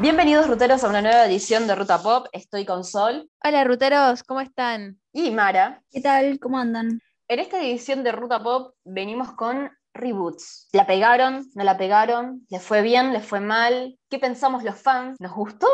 Bienvenidos ruteros a una nueva edición de Ruta Pop. Estoy con Sol Hola, ruteros, ¿cómo están? y Mara. ¿Qué tal? ¿Cómo andan? En esta edición de Ruta Pop venimos con reboots. ¿La pegaron? ¿No la pegaron? ¿Le fue bien? ¿Le fue mal? ¿Qué pensamos los fans? ¿Nos gustó?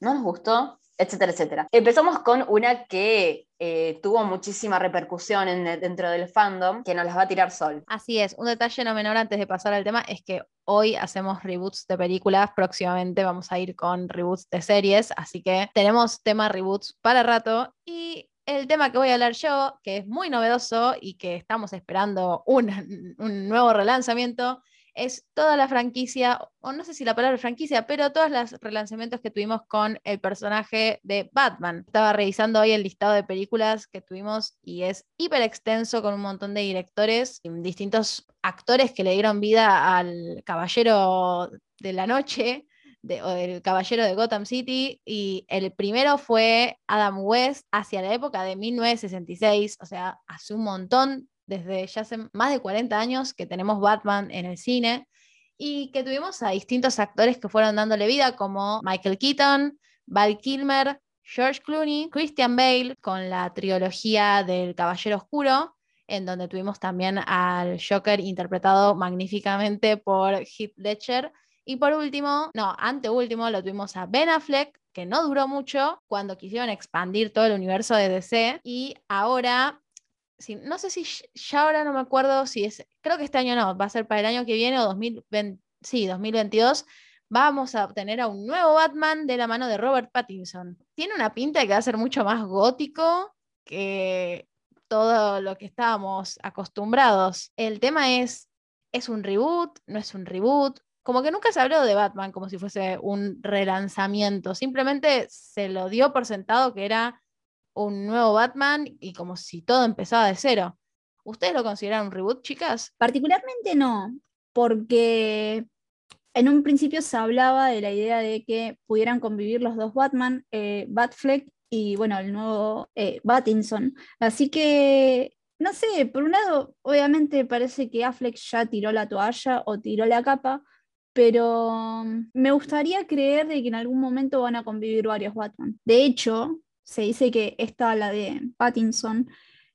¿No nos gustó? Etcétera, etcétera. Empezamos con una que eh, tuvo muchísima repercusión en- dentro del fandom, que nos las va a tirar Sol. Así es, un detalle no menor antes de pasar al tema es que hoy hacemos reboots de películas, próximamente vamos a ir con reboots de series, así que tenemos tema reboots para rato y el tema que voy a hablar yo, que es muy novedoso y que estamos esperando un, un nuevo relanzamiento, es toda la franquicia, o no sé si la palabra franquicia, pero todos los relanzamientos que tuvimos con el personaje de Batman. Estaba revisando hoy el listado de películas que tuvimos y es hiper extenso con un montón de directores, distintos actores que le dieron vida al Caballero de la Noche. de- o del Caballero de Gotham City y el primero fue Adam West hacia la época de 1966, o sea, hace un montón desde ya hace más de 40 años que tenemos Batman en el cine y que tuvimos a distintos actores que fueron dándole vida, como Michael Keaton, Val Kilmer, George Clooney, Christian Bale, con la trilogía del Caballero Oscuro, en donde tuvimos también al Joker interpretado magníficamente por Heath Ledger. Y por último, no, anteúltimo, lo tuvimos a Ben Affleck, que no duró mucho cuando quisieron expandir todo el universo de DC. Y ahora sí, no sé si ya ahora no me acuerdo si es, creo que este año no, va a ser para el año que viene o 2020, sí, 2022, vamos a obtener a un nuevo Batman de la mano de Robert Pattinson. Tiene una pinta de que va a ser mucho más gótico que todo lo que estábamos acostumbrados. El tema es, ¿es un reboot? ¿No es un reboot? Como que nunca se habló de Batman como si fuese un relanzamiento, simplemente se lo dio por sentado que era un nuevo Batman y como si todo empezaba de cero. ¿Ustedes lo consideran un reboot, chicas? Particularmente no, porque en un principio se hablaba de la idea de que pudieran convivir los dos Batman, eh, Batfleck y bueno, el nuevo eh. Así que, no sé, por un lado, obviamente parece que Affleck ya tiró la toalla o tiró la capa, pero mm, me gustaría creer de que en algún momento van a convivir varios Batman. De hecho, se dice que esta, la de Pattinson,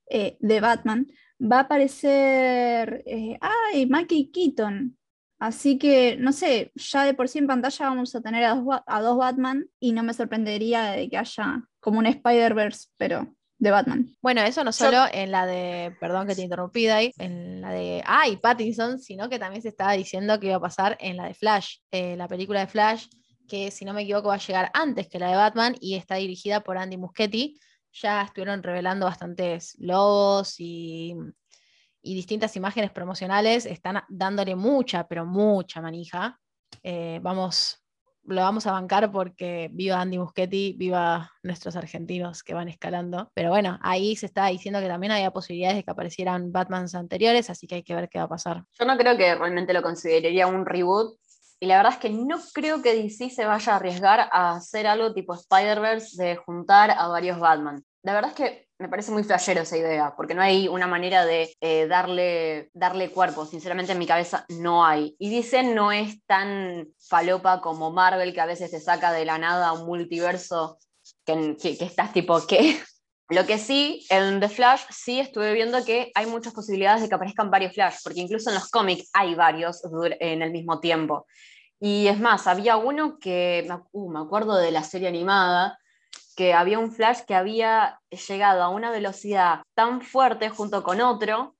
eh, de Batman, va a aparecer, eh, ay, Michael Keaton. Así que, no sé, ya de por sí en pantalla vamos a tener a dos, a dos Batman y no me sorprendería de que haya como un Spider-Verse, pero de Batman. Bueno, eso no solo en la de, perdón que te interrumpí, Dai, en la de, ay, Pattinson, sino que también se estaba diciendo que iba a pasar en la de Flash, eh, la película de Flash, que si no me equivoco va a llegar antes que la de Batman y está dirigida por Andy Muschietti. Ya estuvieron revelando bastantes logos y, y distintas imágenes promocionales, están dándole mucha, pero mucha manija. Eh, vamos, lo vamos a bancar porque viva Andy Muschietti, viva nuestros argentinos que van escalando. Pero bueno, ahí se está diciendo que también había posibilidades de que aparecieran Batmans anteriores, así que hay que ver qué va a pasar. Yo no creo que realmente lo consideraría un reboot. Y la verdad es que no creo que DC se vaya a arriesgar a hacer algo tipo Spider-Verse de juntar a varios Batman. La verdad es que me parece muy flashero esa idea, porque no hay una manera de eh, darle, darle cuerpo. Sinceramente en mi cabeza no hay. Y DC no es tan falopa como Marvel, que a veces te saca de la nada un multiverso que, que, que estás tipo, ¿qué? Lo que sí, en The Flash sí estuve viendo que hay muchas posibilidades de que aparezcan varios Flash, porque incluso en los cómics hay varios en el mismo tiempo. Y es más, había uno que, uh, me acuerdo de la serie animada, que había un Flash que había llegado a una velocidad tan fuerte junto con otro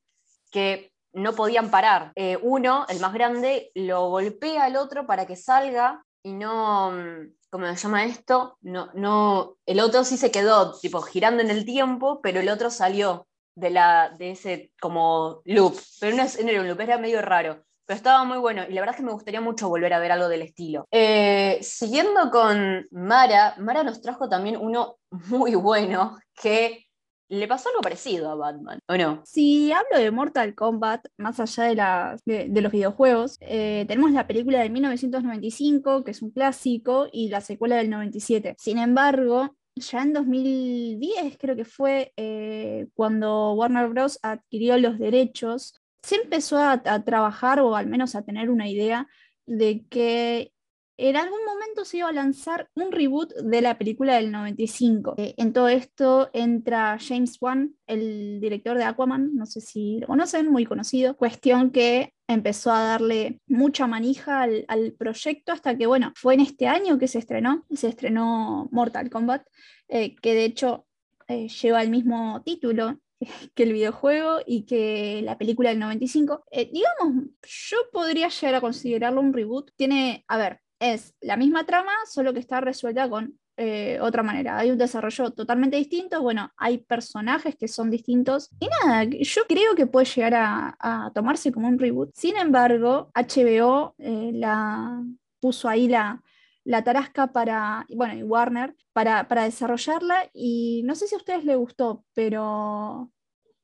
que no podían parar. Eh, uno, el más grande, lo golpea al otro para que salga y no, mm, ¿cómo se llama esto? No, no, el otro sí se quedó tipo girando en el tiempo, pero el otro salió de, la, de ese como loop. Pero no, es- era un loop, era medio raro. Pero estaba muy bueno y la verdad es que me gustaría mucho volver a ver algo del estilo. Eh, siguiendo con Mara, Mara nos trajo también uno muy bueno que le pasó algo parecido a Batman, ¿o no? Si hablo de Mortal Kombat, más allá de, de- los videojuegos, eh, tenemos la película de 1995, que es un clásico, y la secuela del 97. Sin embargo, ya en 2010 creo que fue eh, cuando Warner Bros. adquirió los derechos, se empezó a trabajar o al menos a tener una idea de que en algún momento se iba a lanzar un reboot de la película del 95. Eh, en todo esto entra James Wan, el director de Aquaman, no sé si lo conocen, muy conocido, cuestión que empezó a darle mucha manija al, proyecto hasta que, bueno, fue en este año que se estrenó, se estrenó Mortal Kombat, eh, que de hecho eh, lleva el mismo título que el videojuego y que la película del 95. digamos, yo podría llegar a considerarlo un reboot. Tiene, a ver, es la misma trama, solo que está resuelta con eh, otra manera. Hay un desarrollo totalmente distinto, bueno, hay personajes que son distintos y nada, yo creo que puede llegar a, tomarse como un reboot. Sin embargo, HBO eh, la puso ahí la, la tarasca para, bueno, y Warner, para, para, desarrollarla y no sé si a ustedes les gustó, pero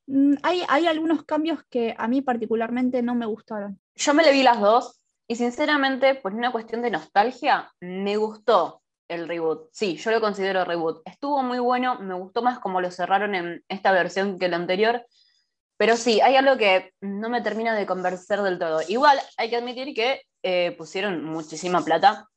mm, hay, hay algunos cambios que a mí particularmente no me gustaron. Yo me le vi las dos, y sinceramente, por una cuestión de nostalgia, me gustó el reboot. Sí, yo lo considero reboot. Estuvo muy bueno, me gustó más como lo cerraron en esta versión que la anterior. Pero sí, hay algo que no me termina de convencer del todo. Igual hay que admitir que eh, pusieron muchísima plata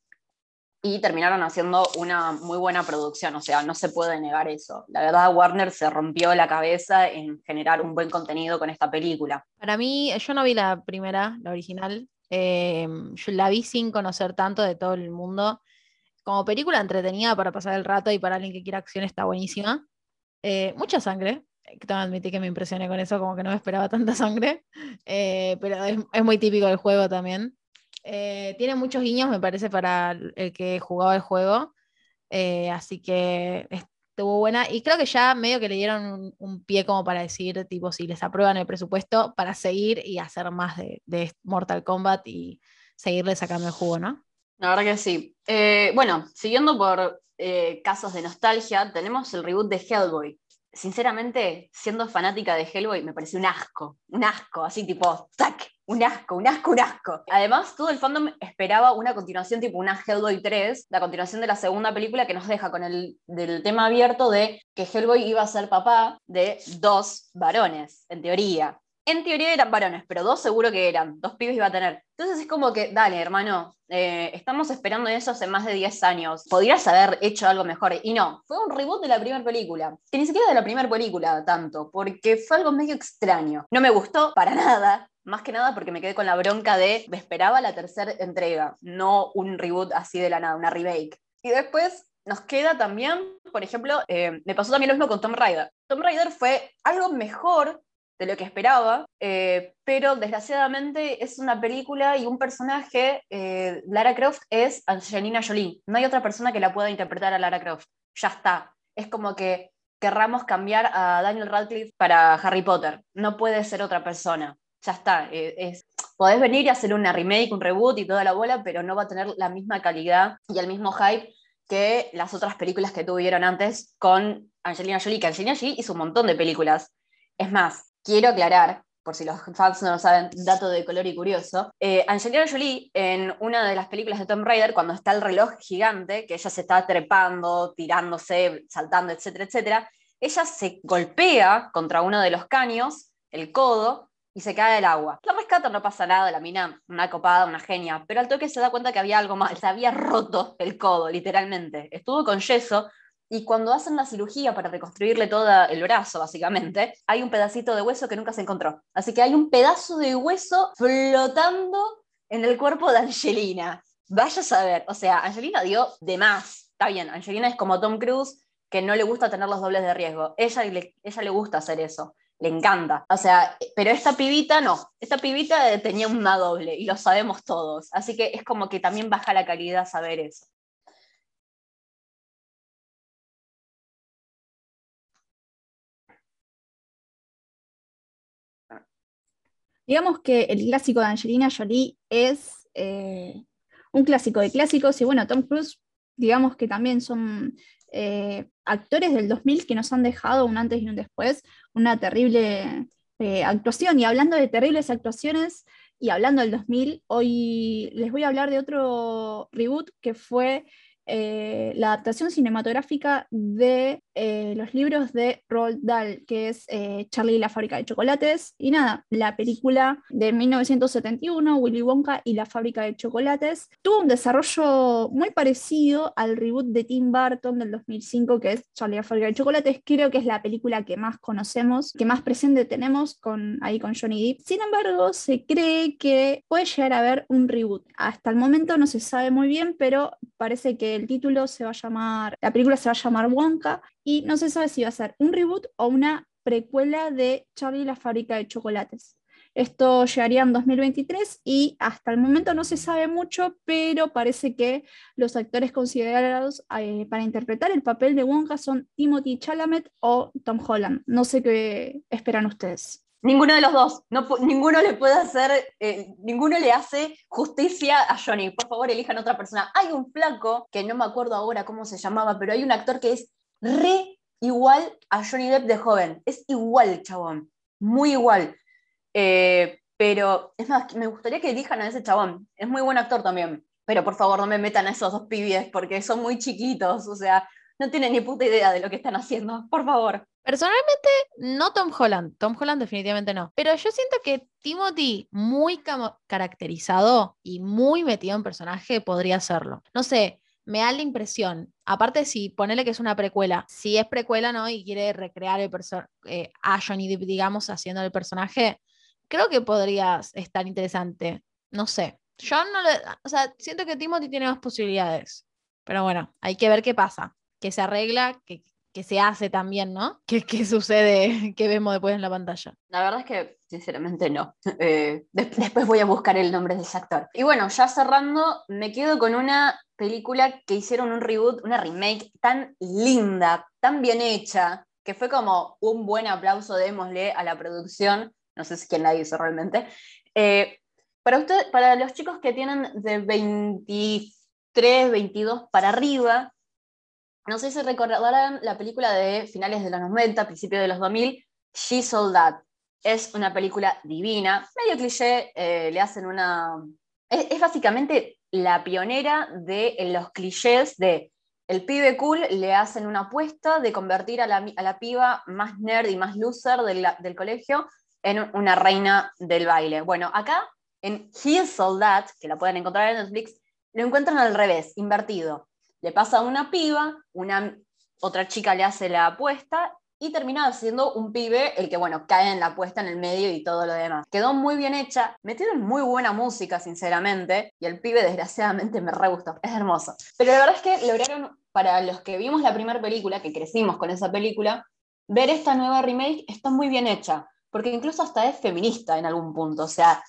y terminaron haciendo una muy buena producción, o sea, no se puede negar eso. La verdad, Warner se rompió la cabeza en generar un buen contenido con esta película. Para mí, yo no vi la primera, la original, Em, yo la vi sin conocer tanto de todo el mundo. Como película entretenida para pasar el rato y para alguien que quiera acción está buenísima. Eh, mucha sangre. Eh, tengo que admitir que me impresioné con eso, como que no me esperaba tanta sangre. Eh, pero es, muy típico del juego también. tiene muchos guiños, me parece, para el que jugaba el juego. así que estuvo buena. Y creo que ya medio que le dieron un, pie como para decir, tipo, si les aprueban el presupuesto, para seguir y hacer más de, Mortal Kombat y seguirle sacando el jugo, ¿no? La verdad que sí. Eh, bueno, siguiendo por eh, casos de nostalgia, tenemos el reboot de Hellboy sinceramente, siendo fanática de Hellboy, me pareció un asco, un asco, así tipo, ¡tac! Un asco, un asco, un asco. Además, todo el fandom esperaba una continuación tipo una Hellboy 3, la continuación de la segunda película que nos deja con el del tema abierto de que Hellboy iba a ser papá de dos varones, en teoría. En teoría eran varones, pero dos seguro que eran, dos pibes iba a tener. Entonces es como que, dale, hermano, eh, estamos esperando eso hace más de 10 años. Podrías haber hecho algo mejor. Y no, fue un reboot de la primera película. Que ni siquiera de la primera película tanto, porque fue algo medio extraño. No me gustó para nada. Más que nada porque me quedé con la bronca de me esperaba la tercera entrega, no un reboot así de la nada, una remake. Y después nos queda también, por ejemplo, eh, me pasó también lo mismo con Tom Raider. Tom Raider fue algo mejor de lo que esperaba, eh, pero desgraciadamente es una película y un personaje, eh, Lara Croft es Angelina Jolie, no hay otra persona que la pueda interpretar a Lara Croft, ya está, es como que querramos cambiar a Daniel Radcliffe para Harry Potter, no puede ser otra persona, ya está, eh, es, podés venir y hacer una remake, un reboot y toda la bola, pero no va a tener la misma calidad y el mismo hype que las otras películas que tuvieron antes con Angelina Jolie, que Angelina Jolie hizo un montón de películas. Es más, quiero aclarar, por si los fans no lo saben, dato de color y curioso, eh, Angelina Jolie en una de las películas de Tom Raider, cuando está el reloj gigante, que ella se está trepando, tirándose, saltando, etcétera, etcétera, ella se golpea contra uno de los caños, el codo, y se cae el agua. La rescata, no pasa nada, la mina, una copada, una genia, pero al toque se da cuenta que había algo mal, se había roto el codo, literalmente. Estuvo con yeso, y cuando hacen la cirugía para reconstruirle todo el brazo, básicamente, hay un pedacito de hueso que nunca se encontró. Así que hay un pedazo de hueso flotando en el cuerpo de Angelina. Vaya a saber, o sea, Angelina dio de más. Está bien, Angelina es como Tom Cruise, que no le gusta tener los dobles de riesgo. Ella ella le gusta hacer eso, le encanta. O sea, pero esta pibita no, esta pibita tenía una doble y lo sabemos todos. Así que es como que también baja la calidad saber eso. Digamos que el clásico de Angelina Jolie es eh, un clásico de clásicos y bueno, Tom Cruise, digamos que también son eh, actores del 2000 que nos han dejado un antes y un después, una terrible eh, actuación. Y hablando de terribles actuaciones y hablando del 2000, hoy les voy a hablar de otro reboot que fue eh, la adaptación cinematográfica de eh, los libros de Roald Dahl, que es eh, Charlie y la fábrica de chocolates. Y nada, la película de 1971, Willy Wonka y la fábrica de chocolates, tuvo un desarrollo muy parecido al reboot de Tim Burton del 2005, que es Charlie y la fábrica de chocolates. Creo que es la película que más conocemos, que más presente tenemos con, ahí con Johnny Depp. Sin embargo, se cree que puede llegar a haber un reboot. Hasta el momento no se sabe muy bien, pero parece que el título se va a llamar, la película se va a llamar Wonka y no se sabe si va a ser un reboot o una precuela de Charlie y la fábrica de chocolates. Esto llegaría en 2023 y hasta el momento no se sabe mucho, pero parece que los actores considerados eh, para interpretar el papel de Wonka son Timothy Chalamet o Tom Holland. No sé qué esperan ustedes. Ninguno de los dos. No, ninguno le puede hacer, eh, ninguno le hace justicia a Johnny. Por favor, elijan otra persona. Hay un flaco, que no me acuerdo ahora cómo se llamaba, pero hay un actor que es re igual a Johnny Depp de joven. Es igual, chabón. Muy igual. Eh, pero es más, me gustaría que elijan a ese chabón. Es muy buen actor también. Pero por favor, no me metan a esos dos pibes porque son muy chiquitos. O sea, no tienen ni puta idea de lo que están haciendo. Por favor. Personalmente, no Tom Holland. Tom Holland definitivamente no. Pero yo siento que Timothy, muy caracterizado y muy metido en personaje, podría serlo. No sé, me da la impresión. Aparte, si ponele que es una precuela, si es precuela, ¿no? Y quiere recrear el eh, a Johnny Depp, digamos, haciendo el personaje, creo que podría estar interesante. No sé. Yo no le. O sea, siento que Timothy tiene más posibilidades. Pero bueno, hay que ver qué pasa. Que se arregla, que, que se hace también, ¿no? ¿Qué, ¿Qué, sucede? ¿Qué vemos después en la pantalla? La verdad es que, sinceramente, no. Eh, después voy a buscar el nombre de ese actor. Y bueno, ya cerrando, me quedo con una película que hicieron un reboot, una remake tan linda, tan bien hecha, que fue como un buen aplauso, démosle a la producción. No sé si quién la hizo realmente. Eh, para, usted, para los chicos que tienen de 23, 22 para arriba, no sé si recordarán la película de finales de los 90, principios de los 2000, She Sold That. Es una película divina, medio cliché, eh, le hacen una... Es, básicamente la pionera de los clichés de el pibe cool le hacen una apuesta de convertir a la, piba más nerd y más loser del, colegio en una reina del baile. Bueno, acá en He Sold That, que la pueden encontrar en Netflix, lo encuentran al revés, invertido le pasa a una piba, una, otra chica le hace la apuesta y termina siendo un pibe el que, bueno, cae en la apuesta en el medio y todo lo demás. Quedó muy bien hecha, metieron muy buena música, sinceramente, y el pibe desgraciadamente me re gustó, es hermoso. Pero la verdad es que lograron, para los que vimos la primera película, que crecimos con esa película, ver esta nueva remake está muy bien hecha, porque incluso hasta es feminista en algún punto, o sea,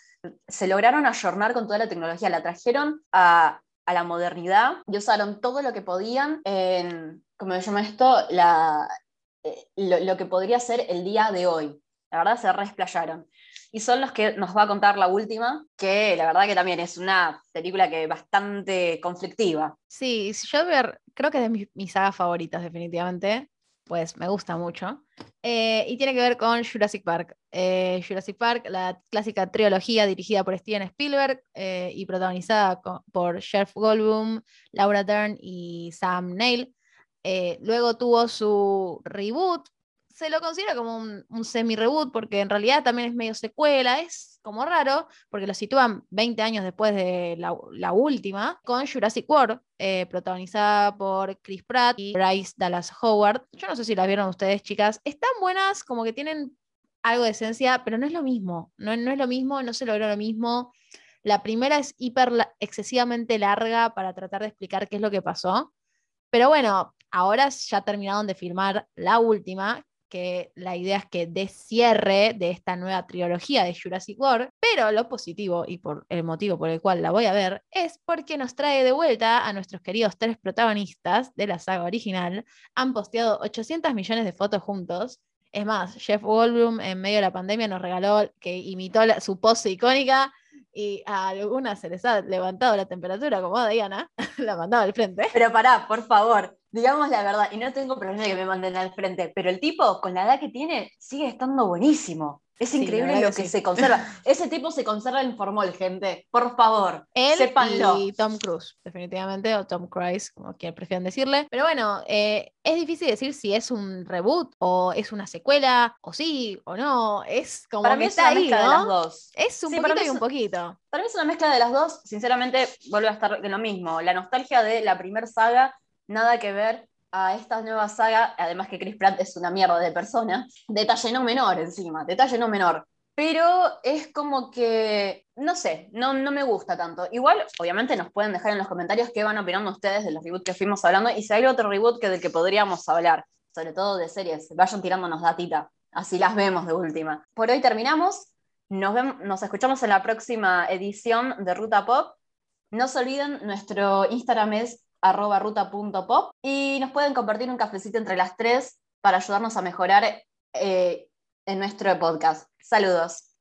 se lograron ayornar con toda la tecnología, la trajeron a a la modernidad y usaron todo lo que podían en, como se llama esto, eh, lo, que podría ser el día de hoy. La verdad se resplayaron. Y son los que nos va a contar la última, que la verdad que también es una película que bastante conflictiva. Sí, yo creo que es de mis, mis sagas favoritas definitivamente pues me gusta mucho. Eh, y tiene que ver con Jurassic Park. Eh, Jurassic Park, la clásica trilogía dirigida por Steven Spielberg eh, y protagonizada por Jeff Goldblum, Laura Dern y Sam Neill. luego tuvo su reboot se lo considera como un, semi-reboot porque en realidad también es medio secuela, como raro porque lo sitúan 20 años después de la, última, con Jurassic World, eh, protagonizada por Chris Pratt y Bryce Dallas Howard. Yo no sé si las vieron ustedes, chicas. Están buenas, como que tienen algo de esencia, pero no es lo mismo. No, no es lo mismo, no se logra lo mismo. La primera es hiper excesivamente larga para tratar de explicar qué es lo que pasó. Pero bueno, ahora ya terminaron de filmar la última, que la idea es que dé cierre de esta nueva trilogía de Jurassic World, pero lo positivo y por el motivo por el cual la voy a ver es porque nos trae de vuelta a nuestros queridos tres protagonistas de la saga original. Han posteado 800 millones de fotos juntos. Es más, Jeff Goldblum en medio de la pandemia nos regaló que imitó su pose icónica y a algunas se les ha levantado la temperatura, como a Diana, la mandaba al frente. Pero pará, por favor, digamos la verdad, y no tengo problema de que me manden al frente, pero el tipo, con la edad que tiene, sigue estando buenísimo. Es Sí, increíble lo que que sí. se conserva. Ese tipo se conserva en formol, gente. Por favor, Él sépanlo. y Tom Cruise, definitivamente, o Tom Cruise, como quieran prefieran decirle. Pero bueno, eh, es difícil decir si es un reboot o es una secuela, o sí o no. Es como Para mí es está una ahí, mezcla de ¿no? las dos. Es un Sí, poquito y es un poquito. Para mí es una mezcla de las dos. Sinceramente, vuelve a estar en lo mismo. La nostalgia de la primera saga, nada que ver a esta nueva saga. Además que Chris Pratt es una mierda de persona. Detalle no menor encima, detalle no menor. Pero es como que, no sé, no, no me gusta tanto. Igual, obviamente, nos pueden dejar en los comentarios qué van opinando ustedes de los reboots que fuimos hablando y si hay otro reboot que del que podríamos hablar, sobre todo de series. Vayan tirándonos datita, así las vemos de última. Por hoy terminamos. Nos, vemos, nos escuchamos en la próxima edición de Ruta Pop. No se olviden, nuestro Instagram es arroba ruta.pop y nos pueden compartir un cafecito entre las tres para ayudarnos a mejorar eh, en nuestro podcast. Saludos.